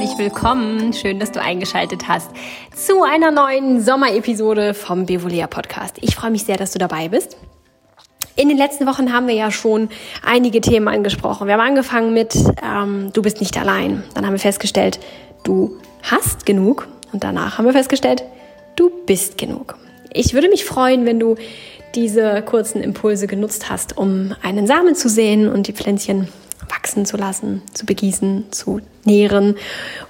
herzlich willkommen. Schön, dass du eingeschaltet hast zu einer neuen Sommerepisode vom Bevolia Podcast. Ich freue mich sehr, dass du dabei bist. In den letzten Wochen haben wir ja schon einige Themen angesprochen. Wir haben angefangen mit ähm, Du bist nicht allein. Dann haben wir festgestellt, du hast genug. Und danach haben wir festgestellt, du bist genug. Ich würde mich freuen, wenn du diese kurzen Impulse genutzt hast, um einen Samen zu sehen und die Pflänzchen wachsen zu lassen, zu begießen, zu nähren.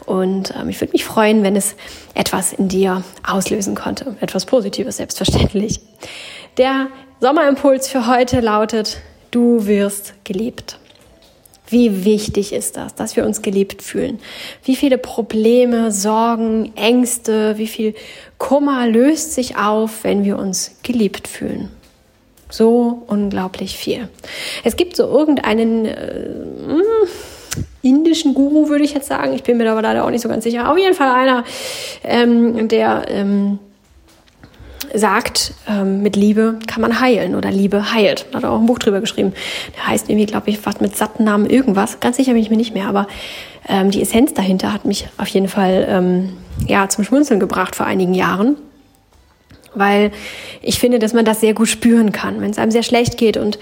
Und ähm, ich würde mich freuen, wenn es etwas in dir auslösen konnte. Etwas Positives, selbstverständlich. Der Sommerimpuls für heute lautet, du wirst geliebt. Wie wichtig ist das, dass wir uns geliebt fühlen? Wie viele Probleme, Sorgen, Ängste, wie viel Kummer löst sich auf, wenn wir uns geliebt fühlen? So unglaublich viel. Es gibt so irgendeinen äh, hm, indischen Guru, würde ich jetzt sagen. Ich bin mir aber leider auch nicht so ganz sicher. Auf jeden Fall einer, ähm, der ähm, sagt, ähm, mit Liebe kann man heilen oder Liebe heilt. Da hat er auch ein Buch drüber geschrieben. Der heißt irgendwie, glaube ich, was mit satten Namen irgendwas. Ganz sicher bin ich mir nicht mehr, aber ähm, die Essenz dahinter hat mich auf jeden Fall ähm, ja, zum Schmunzeln gebracht vor einigen Jahren weil ich finde, dass man das sehr gut spüren kann, wenn es einem sehr schlecht geht und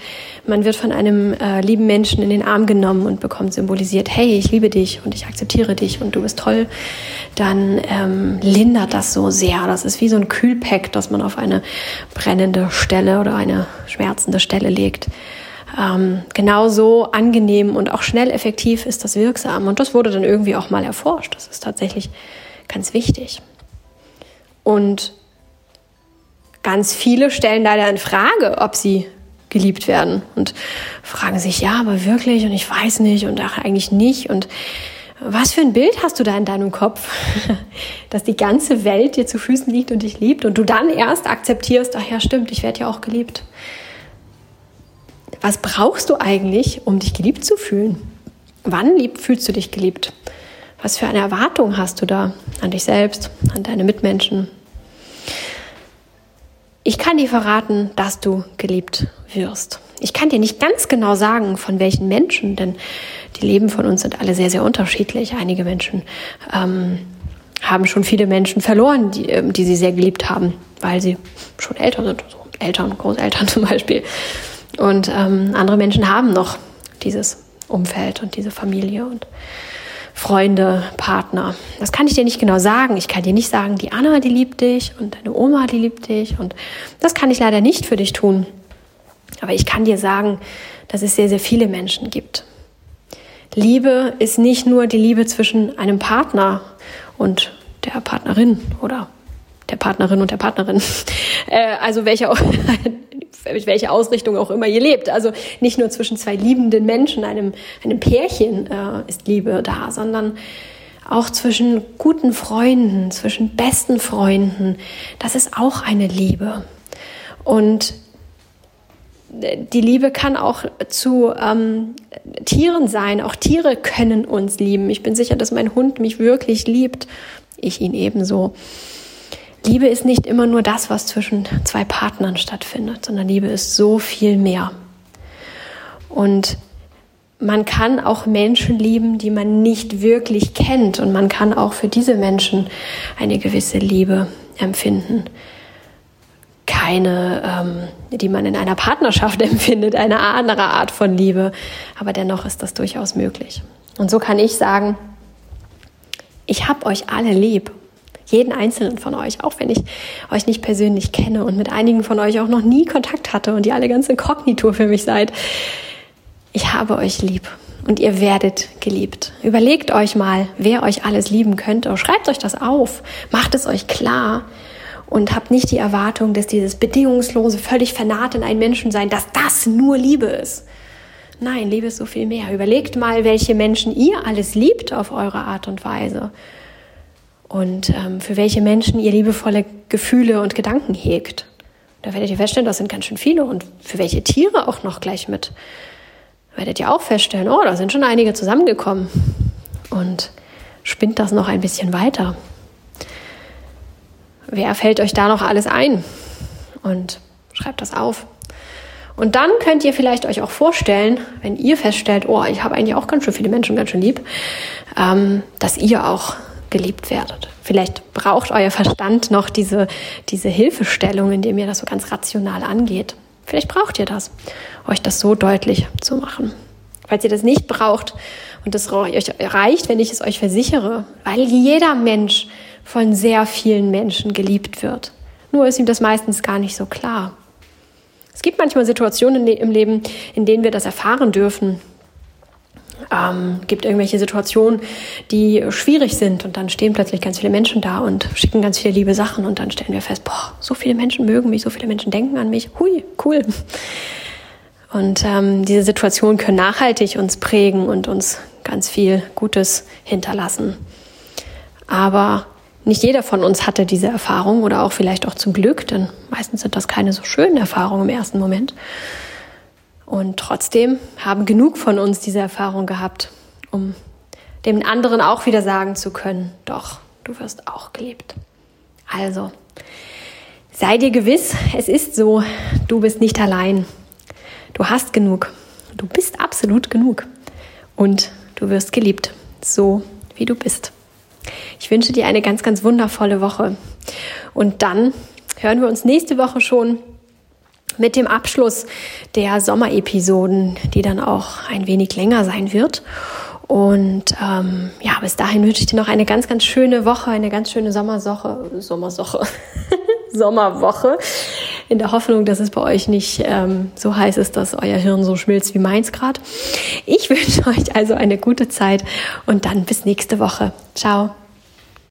man wird von einem äh, lieben Menschen in den Arm genommen und bekommt symbolisiert, hey, ich liebe dich und ich akzeptiere dich und du bist toll, dann ähm, lindert das so sehr. Das ist wie so ein Kühlpack, das man auf eine brennende Stelle oder eine schmerzende Stelle legt. Ähm, genauso angenehm und auch schnell effektiv ist das wirksam. Und das wurde dann irgendwie auch mal erforscht. Das ist tatsächlich ganz wichtig. Und Ganz viele stellen leider in Frage, ob sie geliebt werden und fragen sich, ja, aber wirklich und ich weiß nicht und ach, eigentlich nicht und was für ein Bild hast du da in deinem Kopf, dass die ganze Welt dir zu Füßen liegt und dich liebt und du dann erst akzeptierst, ach ja, stimmt, ich werde ja auch geliebt. Was brauchst du eigentlich, um dich geliebt zu fühlen? Wann lieb, fühlst du dich geliebt? Was für eine Erwartung hast du da an dich selbst, an deine Mitmenschen, ich kann dir verraten, dass du geliebt wirst. Ich kann dir nicht ganz genau sagen, von welchen Menschen, denn die Leben von uns sind alle sehr, sehr unterschiedlich. Einige Menschen ähm, haben schon viele Menschen verloren, die, ähm, die sie sehr geliebt haben, weil sie schon älter sind, so Eltern, Großeltern zum Beispiel. Und ähm, andere Menschen haben noch dieses Umfeld und diese Familie und Freunde, Partner. Das kann ich dir nicht genau sagen. Ich kann dir nicht sagen, die Anna, die liebt dich und deine Oma, die liebt dich. Und das kann ich leider nicht für dich tun. Aber ich kann dir sagen, dass es sehr, sehr viele Menschen gibt. Liebe ist nicht nur die Liebe zwischen einem Partner und der Partnerin oder der Partnerin und der Partnerin. Äh, also welche, welche Ausrichtung auch immer ihr lebt. Also nicht nur zwischen zwei liebenden Menschen, einem, einem Pärchen äh, ist Liebe da, sondern auch zwischen guten Freunden, zwischen besten Freunden. Das ist auch eine Liebe. Und die Liebe kann auch zu ähm, Tieren sein. Auch Tiere können uns lieben. Ich bin sicher, dass mein Hund mich wirklich liebt. Ich ihn ebenso. Liebe ist nicht immer nur das, was zwischen zwei Partnern stattfindet, sondern Liebe ist so viel mehr. Und man kann auch Menschen lieben, die man nicht wirklich kennt. Und man kann auch für diese Menschen eine gewisse Liebe empfinden. Keine, ähm, die man in einer Partnerschaft empfindet, eine andere Art von Liebe. Aber dennoch ist das durchaus möglich. Und so kann ich sagen, ich habe euch alle lieb jeden einzelnen von euch, auch wenn ich euch nicht persönlich kenne und mit einigen von euch auch noch nie Kontakt hatte und ihr alle ganz inkognito für mich seid. Ich habe euch lieb und ihr werdet geliebt. Überlegt euch mal, wer euch alles lieben könnte. Schreibt euch das auf, macht es euch klar und habt nicht die Erwartung, dass dieses bedingungslose, völlig vernarrt in einen Menschen sein, dass das nur Liebe ist. Nein, Liebe ist so viel mehr. Überlegt mal, welche Menschen ihr alles liebt auf eure Art und Weise und ähm, für welche Menschen ihr liebevolle Gefühle und Gedanken hegt. Da werdet ihr feststellen, das sind ganz schön viele und für welche Tiere auch noch gleich mit. Werdet ihr auch feststellen, oh, da sind schon einige zusammengekommen und spinnt das noch ein bisschen weiter. wer fällt euch da noch alles ein? Und schreibt das auf. Und dann könnt ihr vielleicht euch auch vorstellen, wenn ihr feststellt, oh, ich habe eigentlich auch ganz schön viele Menschen ganz schön lieb, ähm, dass ihr auch geliebt werdet. Vielleicht braucht euer Verstand noch diese, diese Hilfestellung, indem ihr das so ganz rational angeht. Vielleicht braucht ihr das, euch das so deutlich zu machen. Falls ihr das nicht braucht und es euch reicht, wenn ich es euch versichere, weil jeder Mensch von sehr vielen Menschen geliebt wird. Nur ist ihm das meistens gar nicht so klar. Es gibt manchmal Situationen im Leben, in denen wir das erfahren dürfen. Ähm, gibt irgendwelche Situationen, die schwierig sind und dann stehen plötzlich ganz viele Menschen da und schicken ganz viele liebe Sachen und dann stellen wir fest, boah, so viele Menschen mögen mich, so viele Menschen denken an mich. Hui, cool. Und ähm, diese Situationen können nachhaltig uns prägen und uns ganz viel Gutes hinterlassen. Aber nicht jeder von uns hatte diese Erfahrung oder auch vielleicht auch zum Glück, denn meistens sind das keine so schönen Erfahrungen im ersten Moment. Und trotzdem haben genug von uns diese Erfahrung gehabt, um dem anderen auch wieder sagen zu können, doch, du wirst auch geliebt. Also, sei dir gewiss, es ist so, du bist nicht allein. Du hast genug. Du bist absolut genug. Und du wirst geliebt, so wie du bist. Ich wünsche dir eine ganz, ganz wundervolle Woche. Und dann hören wir uns nächste Woche schon mit dem Abschluss der Sommerepisoden, die dann auch ein wenig länger sein wird. Und ähm, ja, bis dahin wünsche ich dir noch eine ganz, ganz schöne Woche, eine ganz schöne Sommersoche, Sommersoche, Sommerwoche. In der Hoffnung, dass es bei euch nicht ähm, so heiß ist, dass euer Hirn so schmilzt wie meins gerade. Ich wünsche euch also eine gute Zeit und dann bis nächste Woche. Ciao.